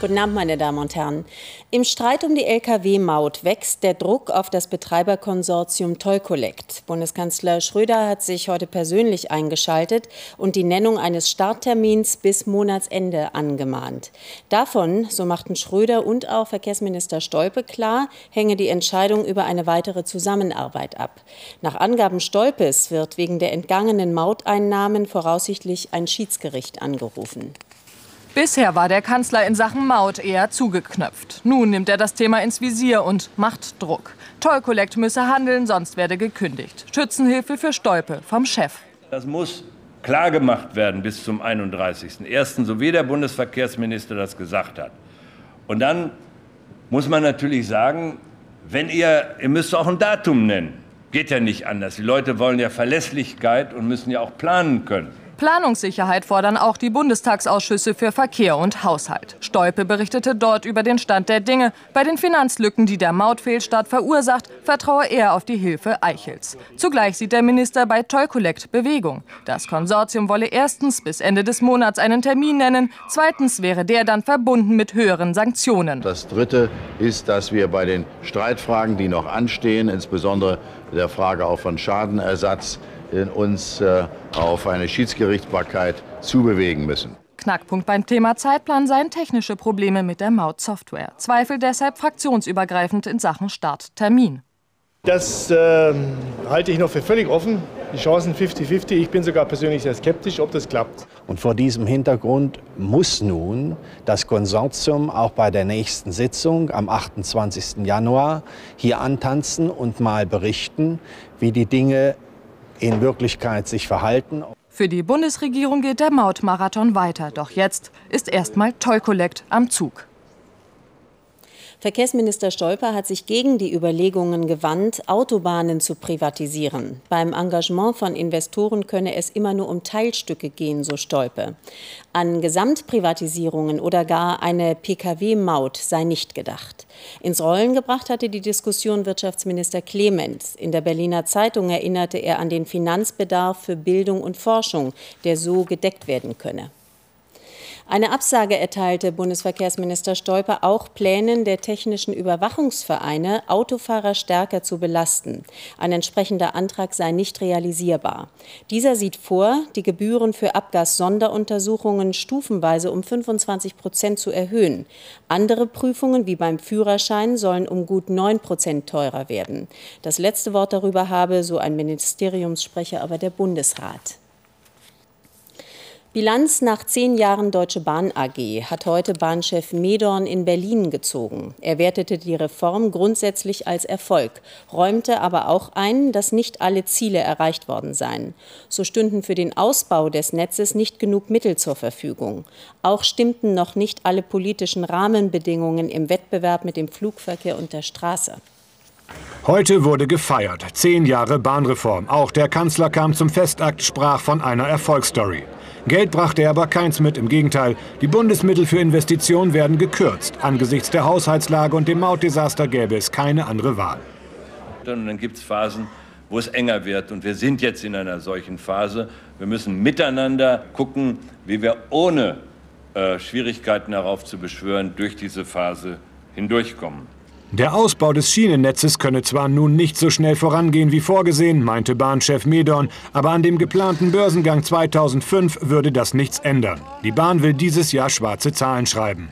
Guten Abend, meine Damen und Herren. Im Streit um die Lkw-Maut wächst der Druck auf das Betreiberkonsortium Tollcollect. Bundeskanzler Schröder hat sich heute persönlich eingeschaltet und die Nennung eines Starttermins bis Monatsende angemahnt. Davon, so machten Schröder und auch Verkehrsminister Stolpe klar, hänge die Entscheidung über eine weitere Zusammenarbeit ab. Nach Angaben Stolpes wird wegen der entgangenen Mauteinnahmen voraussichtlich ein Schiedsgericht angerufen. Bisher war der Kanzler in Sachen Maut eher zugeknöpft. Nun nimmt er das Thema ins Visier und macht Druck. Tollkollekt müsse handeln, sonst werde gekündigt. Schützenhilfe für Stolpe vom Chef. Das muss klar gemacht werden bis zum 31.01., so wie der Bundesverkehrsminister das gesagt hat. Und dann muss man natürlich sagen, wenn ihr, ihr müsst auch ein Datum nennen. Geht ja nicht anders. Die Leute wollen ja Verlässlichkeit und müssen ja auch planen können. Planungssicherheit fordern auch die Bundestagsausschüsse für Verkehr und Haushalt. Stolpe berichtete dort über den Stand der Dinge. Bei den Finanzlücken, die der Mautfehlstart verursacht, vertraue er auf die Hilfe Eichels. Zugleich sieht der Minister bei Tollcollect Bewegung. Das Konsortium wolle erstens bis Ende des Monats einen Termin nennen. Zweitens wäre der dann verbunden mit höheren Sanktionen. Das Dritte ist, dass wir bei den Streitfragen, die noch anstehen, insbesondere der Frage auch von Schadenersatz, uns äh, auf eine Schiedsgerichtsbarkeit zubewegen müssen. Knackpunkt beim Thema Zeitplan seien technische Probleme mit der Maut-Software. Zweifel deshalb fraktionsübergreifend in Sachen Starttermin. Das äh, halte ich noch für völlig offen. Die Chancen 50-50. Ich bin sogar persönlich sehr skeptisch, ob das klappt. Und vor diesem Hintergrund muss nun das Konsortium auch bei der nächsten Sitzung am 28. Januar hier antanzen und mal berichten, wie die Dinge in Wirklichkeit sich verhalten. Für die Bundesregierung geht der Mautmarathon weiter. Doch jetzt ist erstmal Tollkollekt am Zug. Verkehrsminister Stolper hat sich gegen die Überlegungen gewandt, Autobahnen zu privatisieren. Beim Engagement von Investoren könne es immer nur um Teilstücke gehen, so Stolpe. An Gesamtprivatisierungen oder gar eine Pkw-Maut sei nicht gedacht. Ins Rollen gebracht hatte die Diskussion Wirtschaftsminister Clemens. In der Berliner Zeitung erinnerte er an den Finanzbedarf für Bildung und Forschung, der so gedeckt werden könne. Eine Absage erteilte Bundesverkehrsminister Stolper auch Plänen der technischen Überwachungsvereine, Autofahrer stärker zu belasten. Ein entsprechender Antrag sei nicht realisierbar. Dieser sieht vor, die Gebühren für Abgassonderuntersuchungen stufenweise um 25 Prozent zu erhöhen. Andere Prüfungen, wie beim Führerschein, sollen um gut 9 Prozent teurer werden. Das letzte Wort darüber habe, so ein Ministeriumssprecher, aber der Bundesrat. Bilanz nach zehn Jahren Deutsche Bahn AG hat heute Bahnchef Medorn in Berlin gezogen. Er wertete die Reform grundsätzlich als Erfolg, räumte aber auch ein, dass nicht alle Ziele erreicht worden seien. So stünden für den Ausbau des Netzes nicht genug Mittel zur Verfügung. Auch stimmten noch nicht alle politischen Rahmenbedingungen im Wettbewerb mit dem Flugverkehr und der Straße. Heute wurde gefeiert. Zehn Jahre Bahnreform. Auch der Kanzler kam zum Festakt, sprach von einer Erfolgsstory. Geld brachte er aber keins mit. Im Gegenteil, die Bundesmittel für Investitionen werden gekürzt. Angesichts der Haushaltslage und dem Mautdesaster gäbe es keine andere Wahl. Und dann gibt es Phasen, wo es enger wird. Und wir sind jetzt in einer solchen Phase. Wir müssen miteinander gucken, wie wir ohne äh, Schwierigkeiten darauf zu beschwören durch diese Phase hindurchkommen. Der Ausbau des Schienennetzes könne zwar nun nicht so schnell vorangehen wie vorgesehen, meinte Bahnchef Medorn, aber an dem geplanten Börsengang 2005 würde das nichts ändern. Die Bahn will dieses Jahr schwarze Zahlen schreiben.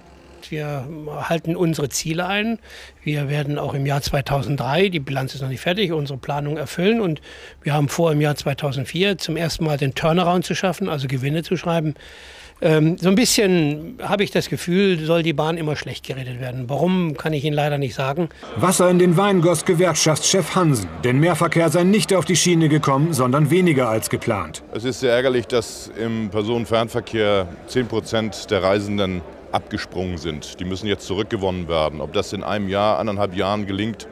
Wir halten unsere Ziele ein. Wir werden auch im Jahr 2003, die Bilanz ist noch nicht fertig, unsere Planung erfüllen. Und wir haben vor, im Jahr 2004 zum ersten Mal den Turnaround zu schaffen, also Gewinne zu schreiben. Ähm, so ein bisschen habe ich das Gefühl, soll die Bahn immer schlecht geredet werden. Warum, kann ich Ihnen leider nicht sagen. Wasser in den Wein goss Gewerkschaftschef Hansen. Denn Mehrverkehr sei nicht auf die Schiene gekommen, sondern weniger als geplant. Es ist sehr ärgerlich, dass im Personenfernverkehr 10 Prozent der Reisenden abgesprungen sind. Die müssen jetzt zurückgewonnen werden. Ob das in einem Jahr, anderthalb Jahren gelingt,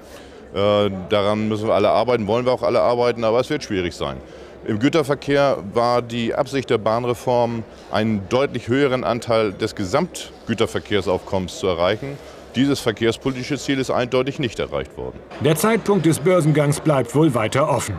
äh, daran müssen wir alle arbeiten, wollen wir auch alle arbeiten, aber es wird schwierig sein. Im Güterverkehr war die Absicht der Bahnreform, einen deutlich höheren Anteil des Gesamtgüterverkehrsaufkommens zu erreichen. Dieses verkehrspolitische Ziel ist eindeutig nicht erreicht worden. Der Zeitpunkt des Börsengangs bleibt wohl weiter offen.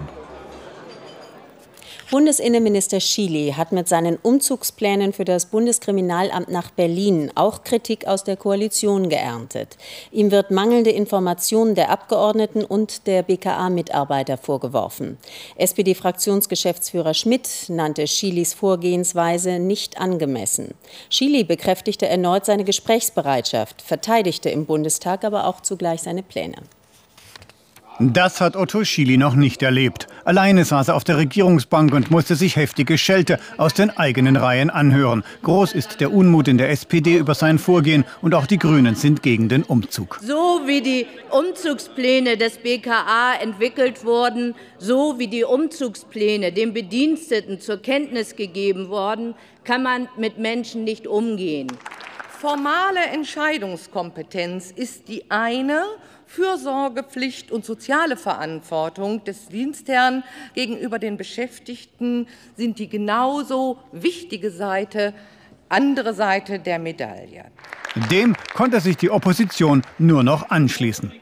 Bundesinnenminister Schily hat mit seinen Umzugsplänen für das Bundeskriminalamt nach Berlin auch Kritik aus der Koalition geerntet. Ihm wird mangelnde Informationen der Abgeordneten und der BKA-Mitarbeiter vorgeworfen. SPD-Fraktionsgeschäftsführer Schmidt nannte Schilys Vorgehensweise nicht angemessen. Schily bekräftigte erneut seine Gesprächsbereitschaft, verteidigte im Bundestag aber auch zugleich seine Pläne. Das hat Otto Schily noch nicht erlebt. Alleine saß er auf der Regierungsbank und musste sich heftige Schelte aus den eigenen Reihen anhören. Groß ist der Unmut in der SPD über sein Vorgehen und auch die Grünen sind gegen den Umzug. So wie die Umzugspläne des BKA entwickelt wurden, so wie die Umzugspläne den Bediensteten zur Kenntnis gegeben wurden, kann man mit Menschen nicht umgehen. Formale Entscheidungskompetenz ist die eine Fürsorgepflicht und soziale Verantwortung des Dienstherrn gegenüber den Beschäftigten sind die genauso wichtige Seite, andere Seite der Medaille. Dem konnte sich die Opposition nur noch anschließen.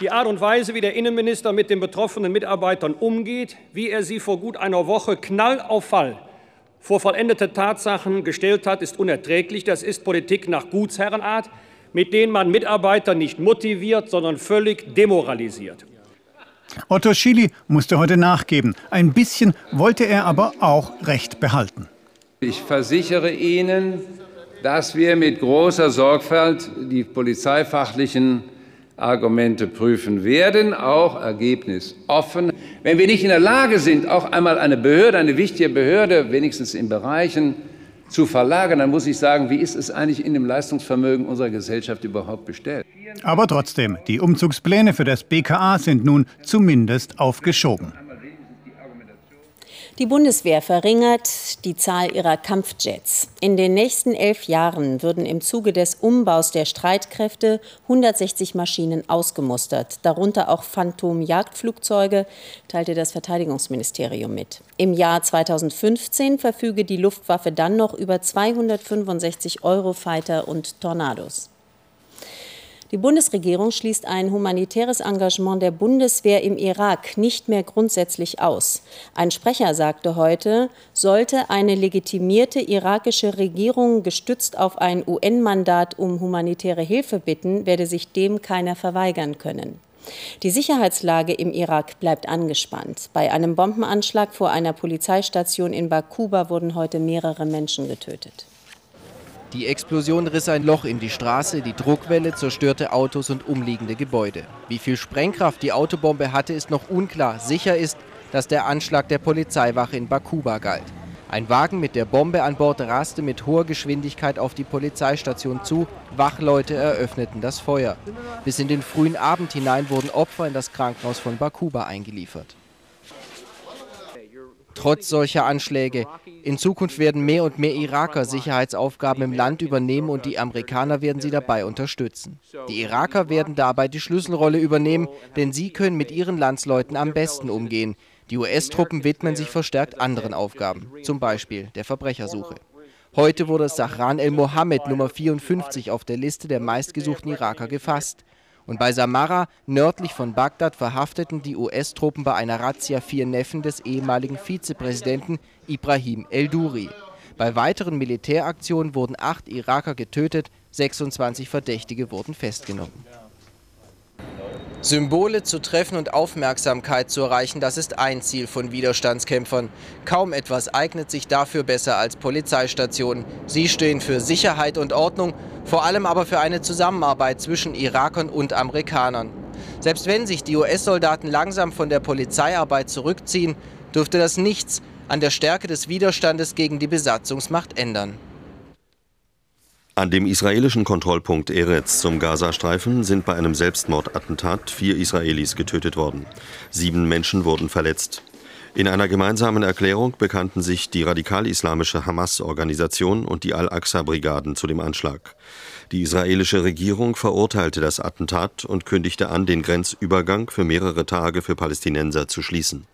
Die Art und Weise, wie der Innenminister mit den betroffenen Mitarbeitern umgeht, wie er sie vor gut einer Woche Knall auf Fall vor vollendete Tatsachen gestellt hat, ist unerträglich. Das ist Politik nach Gutsherrenart mit denen man Mitarbeiter nicht motiviert, sondern völlig demoralisiert. Otto Schily musste heute nachgeben. Ein bisschen wollte er aber auch Recht behalten. Ich versichere Ihnen, dass wir mit großer Sorgfalt die polizeifachlichen Argumente prüfen werden, auch ergebnisoffen. Wenn wir nicht in der Lage sind, auch einmal eine Behörde, eine wichtige Behörde, wenigstens in Bereichen, zu verlagern, dann muss ich sagen, wie ist es eigentlich in dem Leistungsvermögen unserer Gesellschaft überhaupt bestellt? Aber trotzdem, die Umzugspläne für das BKA sind nun zumindest aufgeschoben. Die Bundeswehr verringert die Zahl ihrer Kampfjets. In den nächsten elf Jahren würden im Zuge des Umbaus der Streitkräfte 160 Maschinen ausgemustert, darunter auch Phantom-Jagdflugzeuge, teilte das Verteidigungsministerium mit. Im Jahr 2015 verfüge die Luftwaffe dann noch über 265 Eurofighter und Tornados. Die Bundesregierung schließt ein humanitäres Engagement der Bundeswehr im Irak nicht mehr grundsätzlich aus. Ein Sprecher sagte heute, sollte eine legitimierte irakische Regierung gestützt auf ein UN-Mandat um humanitäre Hilfe bitten, werde sich dem keiner verweigern können. Die Sicherheitslage im Irak bleibt angespannt. Bei einem Bombenanschlag vor einer Polizeistation in Bakuba wurden heute mehrere Menschen getötet. Die Explosion riss ein Loch in die Straße, die Druckwelle zerstörte Autos und umliegende Gebäude. Wie viel Sprengkraft die Autobombe hatte, ist noch unklar. Sicher ist, dass der Anschlag der Polizeiwache in Bakuba galt. Ein Wagen mit der Bombe an Bord raste mit hoher Geschwindigkeit auf die Polizeistation zu. Wachleute eröffneten das Feuer. Bis in den frühen Abend hinein wurden Opfer in das Krankenhaus von Bakuba eingeliefert. Trotz solcher Anschläge. In Zukunft werden mehr und mehr Iraker Sicherheitsaufgaben im Land übernehmen und die Amerikaner werden sie dabei unterstützen. Die Iraker werden dabei die Schlüsselrolle übernehmen, denn sie können mit ihren Landsleuten am besten umgehen. Die US-Truppen widmen sich verstärkt anderen Aufgaben, zum Beispiel der Verbrechersuche. Heute wurde Sahran el-Mohammed Nummer 54 auf der Liste der meistgesuchten Iraker gefasst. Und bei Samarra, nördlich von Bagdad, verhafteten die US-Truppen bei einer Razzia vier Neffen des ehemaligen Vizepräsidenten Ibrahim el-Duri. Bei weiteren Militäraktionen wurden acht Iraker getötet, 26 Verdächtige wurden festgenommen. Symbole zu treffen und Aufmerksamkeit zu erreichen, das ist ein Ziel von Widerstandskämpfern. Kaum etwas eignet sich dafür besser als Polizeistationen. Sie stehen für Sicherheit und Ordnung, vor allem aber für eine Zusammenarbeit zwischen Irakern und Amerikanern. Selbst wenn sich die US-Soldaten langsam von der Polizeiarbeit zurückziehen, dürfte das nichts an der Stärke des Widerstandes gegen die Besatzungsmacht ändern. An dem israelischen Kontrollpunkt Eretz zum Gazastreifen sind bei einem Selbstmordattentat vier Israelis getötet worden. Sieben Menschen wurden verletzt. In einer gemeinsamen Erklärung bekannten sich die radikal-islamische Hamas-Organisation und die Al-Aqsa-Brigaden zu dem Anschlag. Die israelische Regierung verurteilte das Attentat und kündigte an, den Grenzübergang für mehrere Tage für Palästinenser zu schließen.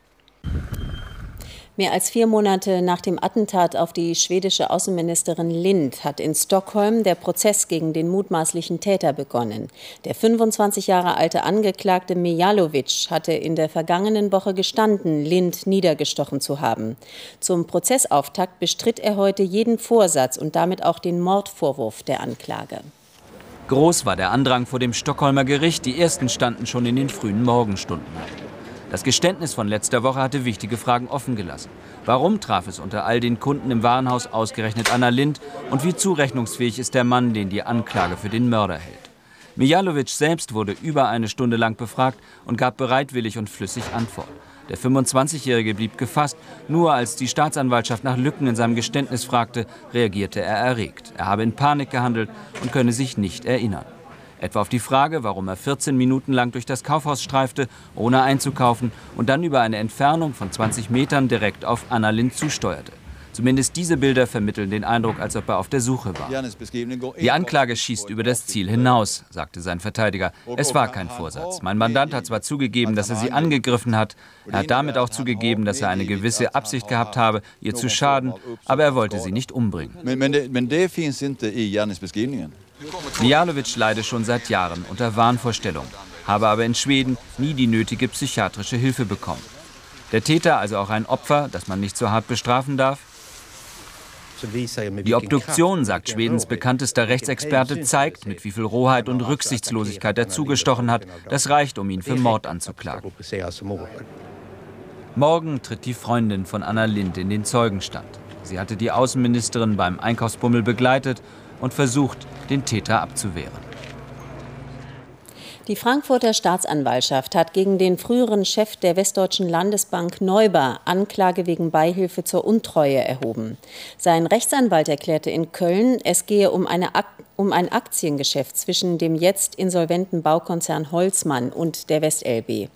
Mehr als vier Monate nach dem Attentat auf die schwedische Außenministerin Lind hat in Stockholm der Prozess gegen den mutmaßlichen Täter begonnen. Der 25 Jahre alte Angeklagte Mijalovic hatte in der vergangenen Woche gestanden, Lind niedergestochen zu haben. Zum Prozessauftakt bestritt er heute jeden Vorsatz und damit auch den Mordvorwurf der Anklage. Groß war der Andrang vor dem Stockholmer Gericht. Die ersten standen schon in den frühen Morgenstunden. Das Geständnis von letzter Woche hatte wichtige Fragen offen gelassen. Warum traf es unter all den Kunden im Warenhaus ausgerechnet Anna Lind? Und wie zurechnungsfähig ist der Mann, den die Anklage für den Mörder hält? Mijalovic selbst wurde über eine Stunde lang befragt und gab bereitwillig und flüssig Antwort. Der 25-Jährige blieb gefasst. Nur als die Staatsanwaltschaft nach Lücken in seinem Geständnis fragte, reagierte er erregt. Er habe in Panik gehandelt und könne sich nicht erinnern. Etwa auf die Frage, warum er 14 Minuten lang durch das Kaufhaus streifte, ohne einzukaufen und dann über eine Entfernung von 20 Metern direkt auf Annalyn zusteuerte. Zumindest diese Bilder vermitteln den Eindruck, als ob er auf der Suche war. Die Anklage schießt über das Ziel hinaus, sagte sein Verteidiger. Es war kein Vorsatz. Mein Mandant hat zwar zugegeben, dass er sie angegriffen hat, er hat damit auch zugegeben, dass er eine gewisse Absicht gehabt habe, ihr zu schaden, aber er wollte sie nicht umbringen. Mijalovic leide schon seit Jahren unter Wahnvorstellungen, habe aber in Schweden nie die nötige psychiatrische Hilfe bekommen. Der Täter also auch ein Opfer, das man nicht so hart bestrafen darf? Die Obduktion, sagt Schwedens bekanntester Rechtsexperte, zeigt, mit wie viel Rohheit und Rücksichtslosigkeit er zugestochen hat. Das reicht, um ihn für Mord anzuklagen. Morgen tritt die Freundin von Anna Lind in den Zeugenstand. Sie hatte die Außenministerin beim Einkaufsbummel begleitet und versucht, den Täter abzuwehren. Die Frankfurter Staatsanwaltschaft hat gegen den früheren Chef der Westdeutschen Landesbank Neuber Anklage wegen Beihilfe zur Untreue erhoben. Sein Rechtsanwalt erklärte in Köln, es gehe um, eine, um ein Aktiengeschäft zwischen dem jetzt insolventen Baukonzern Holzmann und der WestLB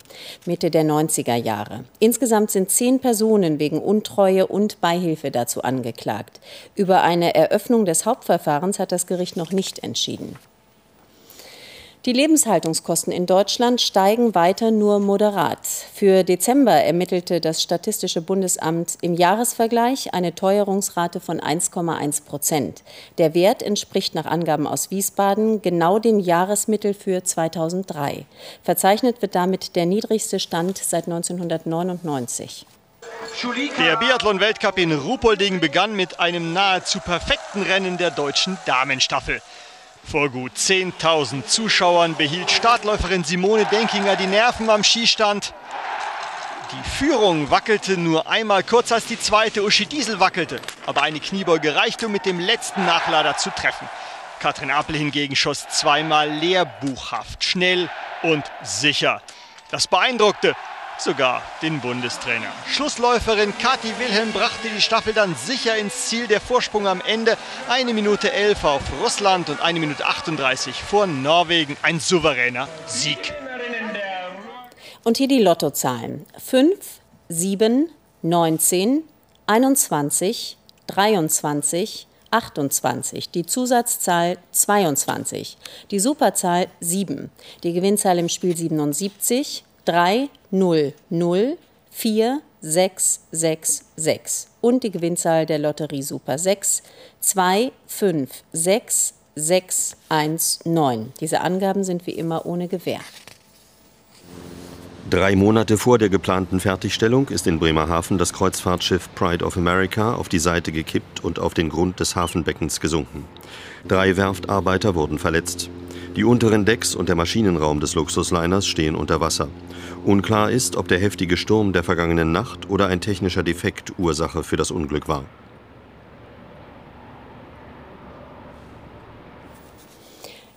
Mitte der 90er Jahre. Insgesamt sind zehn Personen wegen Untreue und Beihilfe dazu angeklagt. Über eine Eröffnung des Hauptverfahrens hat das Gericht noch nicht entschieden. Die Lebenshaltungskosten in Deutschland steigen weiter nur moderat. Für Dezember ermittelte das Statistische Bundesamt im Jahresvergleich eine Teuerungsrate von 1,1 Prozent. Der Wert entspricht nach Angaben aus Wiesbaden genau dem Jahresmittel für 2003. Verzeichnet wird damit der niedrigste Stand seit 1999. Der Biathlon-Weltcup in Ruhpolding begann mit einem nahezu perfekten Rennen der deutschen Damenstaffel. Vor gut 10.000 Zuschauern behielt Startläuferin Simone Denkinger die Nerven am Skistand. Die Führung wackelte nur einmal kurz, als die zweite Uschi Diesel wackelte. Aber eine Kniebeuge reichte, um mit dem letzten Nachlader zu treffen. Katrin Appel hingegen schoss zweimal lehrbuchhaft, schnell und sicher. Das beeindruckte sogar den Bundestrainer. Schlussläuferin Kathi Wilhelm brachte die Staffel dann sicher ins Ziel. Der Vorsprung am Ende eine Minute 11 auf Russland und eine Minute 38 vor Norwegen. Ein souveräner Sieg. Und hier die Lottozahlen. 5, 7, 19, 21, 23, 28, die Zusatzzahl 22, die Superzahl 7, die Gewinnzahl im Spiel 77, 3 0 0 4 6 6 6 und die Gewinnzahl der Lotterie Super 6 2 5 6 6 1 9. Diese Angaben sind wie immer ohne Gewähr. Drei Monate vor der geplanten Fertigstellung ist in Bremerhaven das Kreuzfahrtschiff Pride of America auf die Seite gekippt und auf den Grund des Hafenbeckens gesunken. Drei Werftarbeiter wurden verletzt. Die unteren Decks und der Maschinenraum des Luxusliners stehen unter Wasser. Unklar ist, ob der heftige Sturm der vergangenen Nacht oder ein technischer Defekt Ursache für das Unglück war.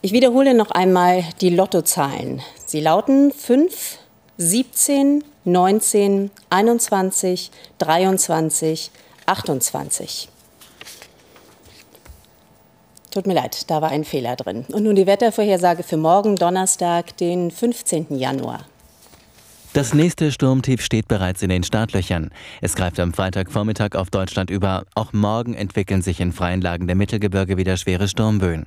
Ich wiederhole noch einmal die Lottozahlen. Sie lauten 5, 17, 19, 21, 23, 28. Tut mir leid, da war ein Fehler drin. Und nun die Wettervorhersage für morgen, Donnerstag, den 15. Januar. Das nächste Sturmtief steht bereits in den Startlöchern. Es greift am Freitagvormittag auf Deutschland über. Auch morgen entwickeln sich in freien Lagen der Mittelgebirge wieder schwere Sturmböen.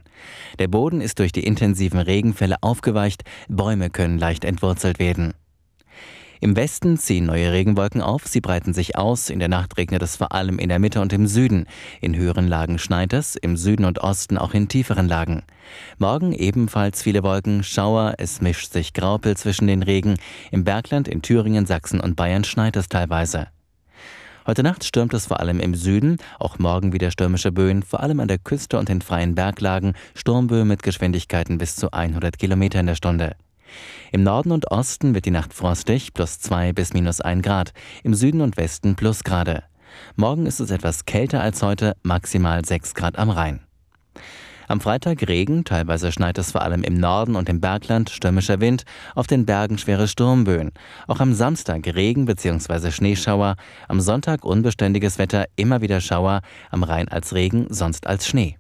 Der Boden ist durch die intensiven Regenfälle aufgeweicht, Bäume können leicht entwurzelt werden. Im Westen ziehen neue Regenwolken auf, sie breiten sich aus. In der Nacht regnet es vor allem in der Mitte und im Süden. In höheren Lagen schneit es, im Süden und Osten auch in tieferen Lagen. Morgen ebenfalls viele Wolken, Schauer, es mischt sich Graupel zwischen den Regen. Im Bergland, in Thüringen, Sachsen und Bayern schneit es teilweise. Heute Nacht stürmt es vor allem im Süden, auch morgen wieder stürmische Böen, vor allem an der Küste und in freien Berglagen, Sturmböen mit Geschwindigkeiten bis zu 100 km in der Stunde. Im Norden und Osten wird die Nacht frostig, plus 2 bis minus 1 Grad, im Süden und Westen plus Grade. Morgen ist es etwas kälter als heute, maximal 6 Grad am Rhein. Am Freitag Regen, teilweise schneit es vor allem im Norden und im Bergland, stürmischer Wind, auf den Bergen schwere Sturmböen. Auch am Samstag Regen bzw. Schneeschauer, am Sonntag unbeständiges Wetter, immer wieder Schauer, am Rhein als Regen, sonst als Schnee.